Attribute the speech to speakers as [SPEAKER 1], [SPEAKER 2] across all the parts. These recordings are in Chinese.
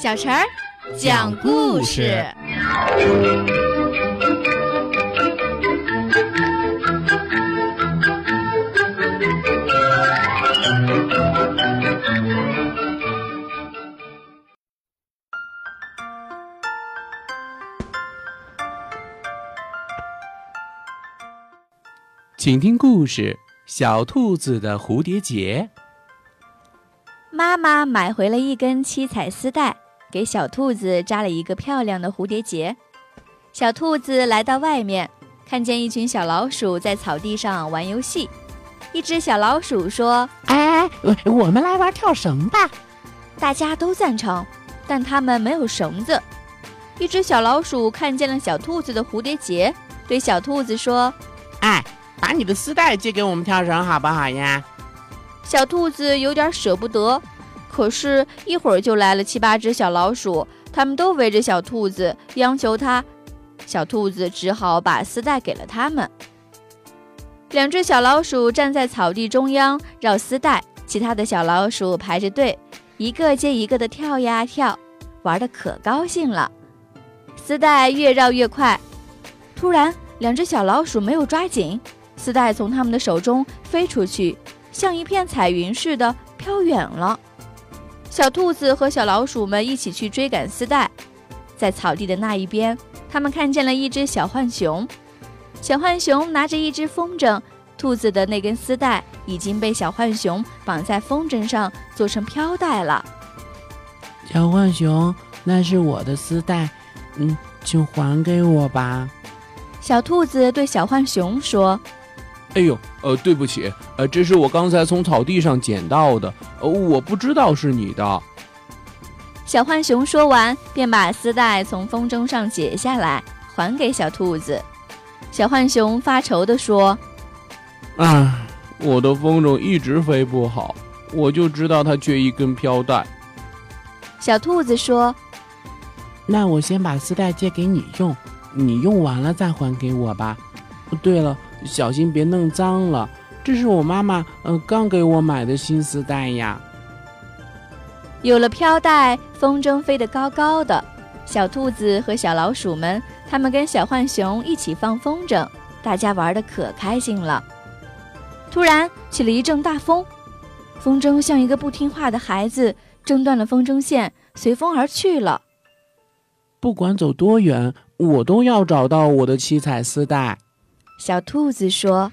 [SPEAKER 1] 小陈儿讲故事。
[SPEAKER 2] 请听故事：小兔子的蝴蝶结。
[SPEAKER 1] 妈妈买回了一根七彩丝带，给小兔子扎了一个漂亮的蝴蝶结。小兔子来到外面，看见一群小老鼠在草地上玩游戏。一只小老鼠说：“
[SPEAKER 3] 哎，我们来玩跳绳吧！”
[SPEAKER 1] 大家都赞成，但他们没有绳子。一只小老鼠看见了小兔子的蝴蝶结，对小兔子说：“
[SPEAKER 3] 哎。”把你的丝带借给我们跳绳好不好呀？
[SPEAKER 1] 小兔子有点舍不得，可是，一会儿就来了七八只小老鼠，他们都围着小兔子，央求它。小兔子只好把丝带给了他们。两只小老鼠站在草地中央绕丝带，其他的小老鼠排着队，一个接一个的跳呀跳，玩的可高兴了。丝带越绕越快，突然，两只小老鼠没有抓紧。丝带从他们的手中飞出去，像一片彩云似的飘远了。小兔子和小老鼠们一起去追赶丝带，在草地的那一边，他们看见了一只小浣熊。小浣熊拿着一只风筝，兔子的那根丝带已经被小浣熊绑在风筝上，做成飘带了。
[SPEAKER 3] 小浣熊，那是我的丝带，嗯，请还给我吧。
[SPEAKER 1] 小兔子对小浣熊说。
[SPEAKER 2] 哎呦，呃，对不起，呃，这是我刚才从草地上捡到的，呃，我不知道是你的。
[SPEAKER 1] 小浣熊说完，便把丝带从风筝上解下来，还给小兔子。小浣熊发愁地说：“
[SPEAKER 2] 啊，我的风筝一直飞不好，我就知道它缺一根飘带。”
[SPEAKER 1] 小兔子说：“
[SPEAKER 3] 那我先把丝带借给你用，你用完了再还给我吧。对了。”小心别弄脏了，这是我妈妈呃刚给我买的新丝带呀。
[SPEAKER 1] 有了飘带，风筝飞得高高的，小兔子和小老鼠们，他们跟小浣熊一起放风筝，大家玩得可开心了。突然起了一阵大风，风筝像一个不听话的孩子，挣断了风筝线，随风而去了。
[SPEAKER 3] 不管走多远，我都要找到我的七彩丝带。
[SPEAKER 1] 小兔子说：“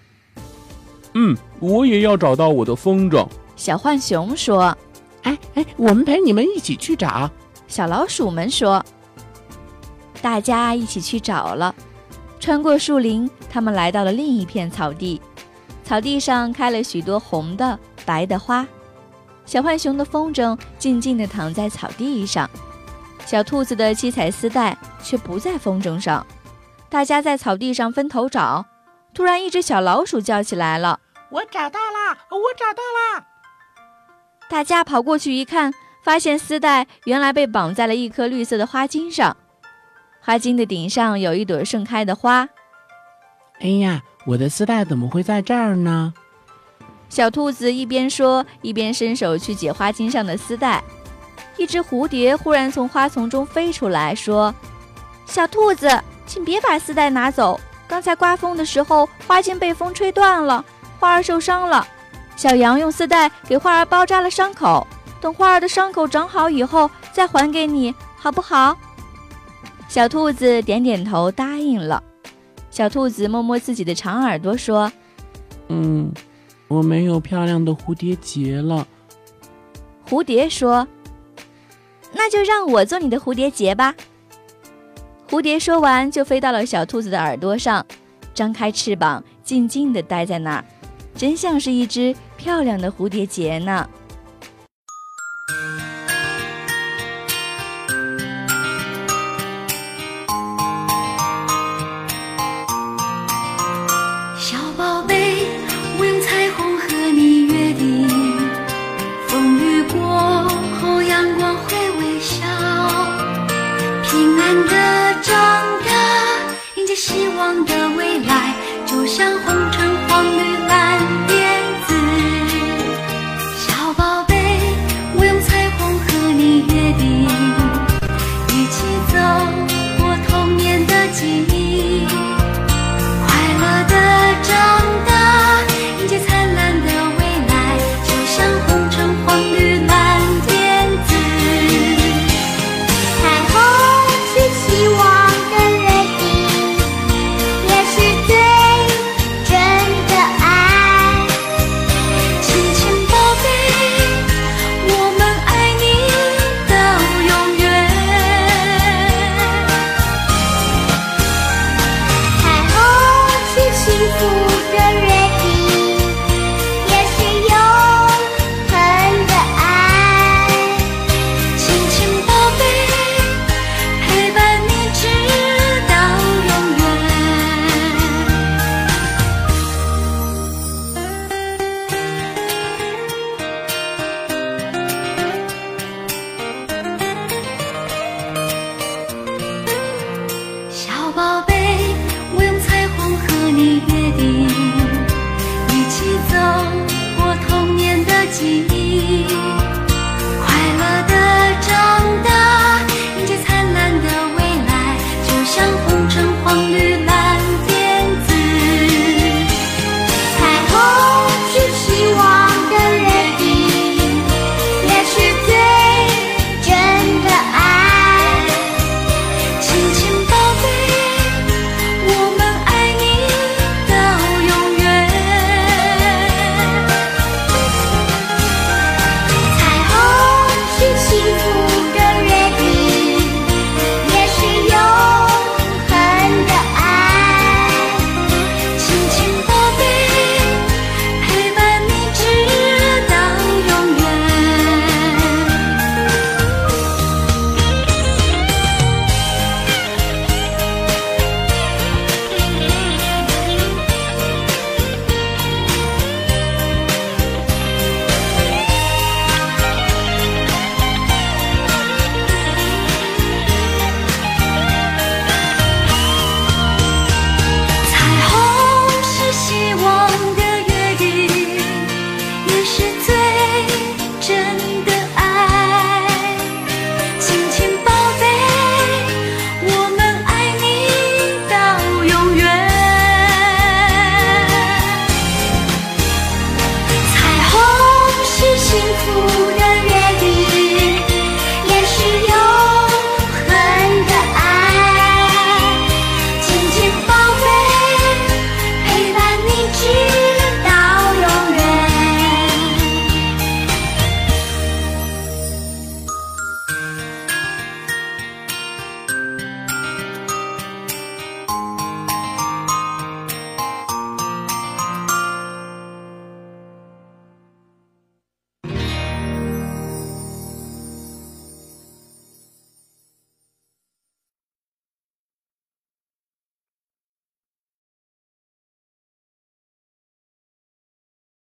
[SPEAKER 2] 嗯，我也要找到我的风筝。”
[SPEAKER 1] 小浣熊说：“
[SPEAKER 3] 哎哎，我们陪你们一起去找。”
[SPEAKER 1] 小老鼠们说：“大家一起去找了。”穿过树林，他们来到了另一片草地。草地上开了许多红的、白的花。小浣熊的风筝静静地躺在草地上，小兔子的七彩丝带却不在风筝上。大家在草地上分头找。突然，一只小老鼠叫起来了：“
[SPEAKER 3] 我找到了！我找到了！”
[SPEAKER 1] 大家跑过去一看，发现丝带原来被绑在了一颗绿色的花茎上，花茎的顶上有一朵盛开的花。
[SPEAKER 3] 哎呀，我的丝带怎么会在这儿呢？
[SPEAKER 1] 小兔子一边说，一边伸手去解花茎上的丝带。一只蝴蝶忽然从花丛中飞出来，说：“小兔子，请别把丝带拿走。”刚才刮风的时候，花茎被风吹断了，花儿受伤了。小羊用丝带给花儿包扎了伤口，等花儿的伤口长好以后再还给你，好不好？小兔子点点头，答应了。小兔子摸摸自己的长耳朵，说：“
[SPEAKER 3] 嗯，我没有漂亮的蝴蝶结了。”
[SPEAKER 1] 蝴蝶说：“那就让我做你的蝴蝶结吧。”蝴蝶说完，就飞到了小兔子的耳朵上，张开翅膀，静静地待在那儿，真像是一只漂亮的蝴蝶结呢。希望的未来就像红橙黄